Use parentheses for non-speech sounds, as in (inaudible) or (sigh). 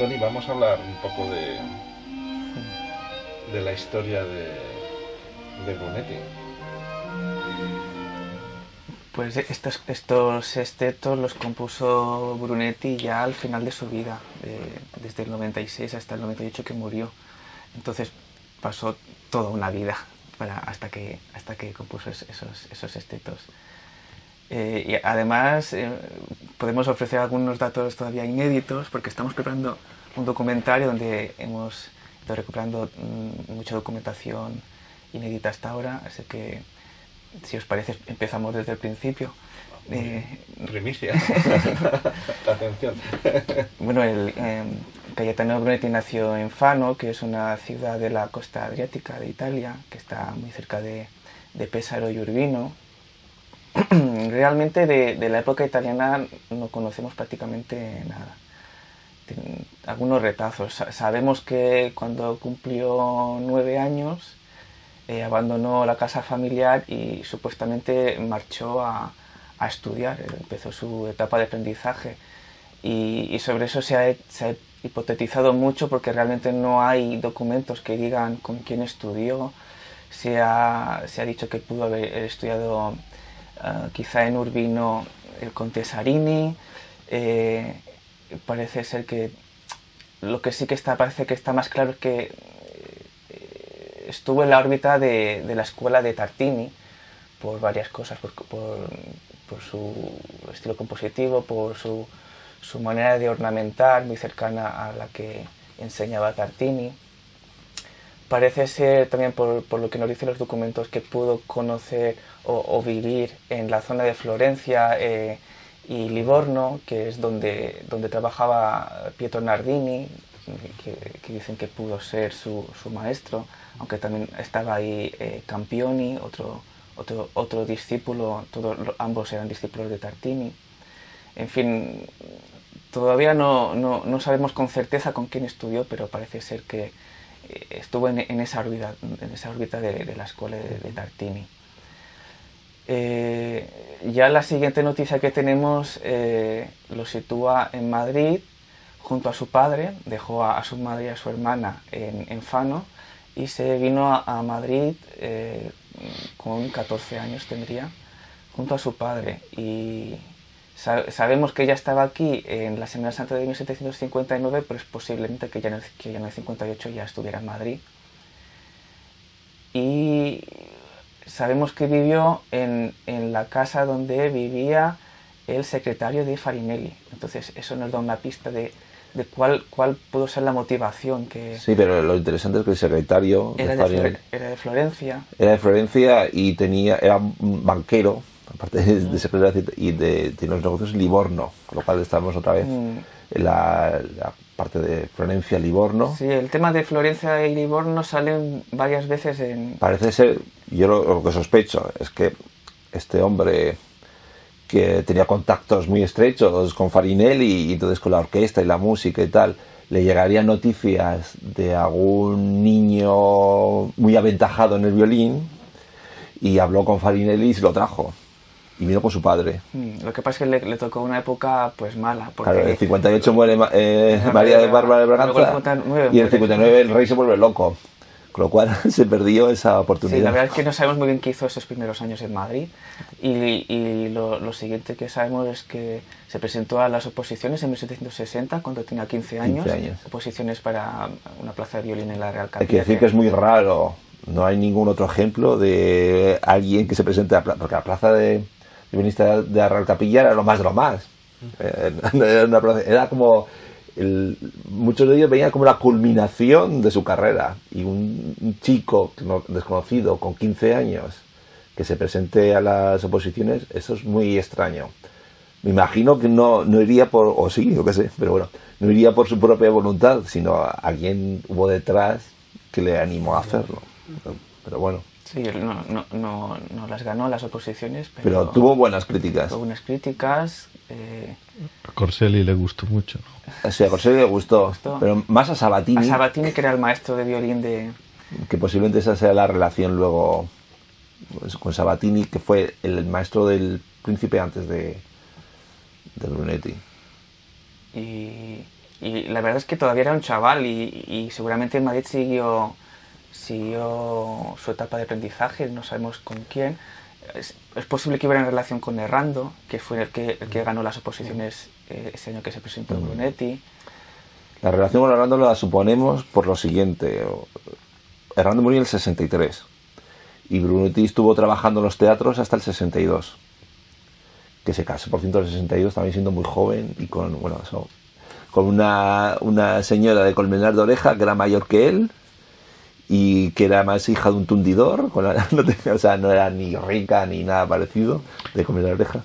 Tony, vamos a hablar un poco de, de la historia de, de Brunetti. Pues estos, estos estetos los compuso Brunetti ya al final de su vida, eh, desde el 96 hasta el 98 que murió. Entonces pasó toda una vida para, hasta, que, hasta que compuso esos, esos estetos. Eh, y además eh, podemos ofrecer algunos datos todavía inéditos porque estamos preparando un documentario donde hemos ido recuperando mm, mucha documentación inédita hasta ahora, así que si os parece, empezamos desde el principio. Eh, Primicia. (laughs) Atención. bueno, el eh, Cayetano Brunetti nació en Fano, que es una ciudad de la costa adriática de Italia, que está muy cerca de, de Pesaro y Urbino. (clears throat) Realmente de, de, la época italiana no conocemos prácticamente nada. algunos retazos. Sabemos que cuando cumplió nueve años eh, abandonó la casa familiar y supuestamente marchó a, a, estudiar, empezó su etapa de aprendizaje. Y, y sobre eso se ha, se ha, hipotetizado mucho porque realmente no hay documentos que digan con quién estudió. Se ha, se ha dicho que pudo haber estudiado uh, quizá en Urbino el Conte Sarini. Eh, parece ser que lo que sí que está, parece que está más claro es que estuvo en la órbita de, la escuela de Tartini por varias cosas, por, su estilo compositivo, por su, manera de ornamentar muy cercana a la que enseñaba Tartini. Parece ser también por, por lo que nos dicen los documentos que pudo conocer o, vivir en la zona de Florencia eh, y Livorno, que es donde, donde trabajaba Pietro Nardini, que, dicen que pudo ser su, su, maestro, aunque también estaba ahí eh, Campioni, otro, otro, otro discípulo, todos, ambos eran discípulos de Tartini. En fin, todavía no, no, no, sabemos con certeza con quién estudió, pero parece ser que estuvo en, esa órbita, de, de la escuela de, de Tartini. Eh, ya la siguiente noticia que tenemos eh, lo sitúa en Madrid, junto a su padre, dejó a, su madre y a su hermana en, Fano y se vino a, Madrid eh, con 14 años tendría, junto a su padre. Y sabemos que ella estaba aquí en la Semana Santa de 1759, pero es posiblemente que ya en el, que ya en el 58 ya estuviera en Madrid. Y sabemos que vivió en, en la casa donde vivía el secretario de Farinelli. Entonces eso nos da una pista de, de cuál, cuál pudo ser la motivación que... Sí, pero lo interesante es que el secretario era de, Farinelli, era de Florencia. Era de Florencia y tenía, era banquero, aparte de, de secretario, y de, de los negocios Livorno, con lo cual estamos otra vez mm. en la, la, parte de Florencia, Livorno. Sí, el tema de Florencia y Livorno salen varias veces en... Parece ser, yo lo, lo que sospecho es que este hombre que tenía contactos muy estrechos con Farinelli y entonces con la orquesta y la música y tal, le llegarían noticias de algún niño muy aventajado en el violín y habló con Farinelli y se lo trajo. Y vino con su padre. Lo que pasa es que le, le tocó una época pues mala. Porque... Claro, en el 58 muere eh, (laughs) María de Bárbara de Braganza y en el 59 el rey se vuelve loco. Con lo cual (laughs) se perdió esa oportunidad. Sí, la verdad es que no sabemos muy bien qué hizo esos primeros años en Madrid. Y, y lo, lo, siguiente que sabemos es que se presentó a las oposiciones en 1760, cuando tenía 15 años. 15 años. Oposiciones para una plaza de violín en la Real Capilla. Hay que decir que es muy raro. No hay ningún otro ejemplo de alguien que se presente a porque la plaza de violinista de la Real Capilla era lo más de lo más. Era, una era como el, muchos de ellos veían como la culminación de su carrera y un, un chico no, desconocido con 15 años que se presente a las oposiciones, eso es muy extraño. Me imagino que no, no iría por, o sí, yo qué sé, pero bueno, no iría por su propia voluntad, sino alguien hubo detrás que le animó a hacerlo. Pero bueno. Sí, no, no, no, no, las ganó las oposiciones, pero, pero tuvo buenas críticas. Tuvo buenas críticas. Eh... A Corselli le gustó mucho. ¿no? Sí, a Corselli le gustó, gustó, pero más a Sabatini. A Sabatini, que era el maestro de violín de... Que posiblemente esa sea la relación luego pues, con Sabatini, que fue el maestro del príncipe antes de, de Brunetti. Y Y la verdad es que todavía era un chaval y, y seguramente en Madrid siguió, siguió su etapa de aprendizaje, no sabemos con quién. Es, es posible que hubiera en relación con Errando, que fue el que, el que ganó las oposiciones eh, ese año que se presentó en Brunetti. La relación con Hernando la suponemos por lo siguiente. Hernando murió en el 63 y Brunetti estuvo trabajando en los teatros hasta el 62. Que se casó, por ciento, en el 62, también siendo muy joven y con, bueno, eso, con una, una señora de Colmenar de Oreja que era mayor que él y que era más hija de un tundidor, con la- (laughs) no o sea, no era ni rica ni nada parecido de Colmenar de Oreja.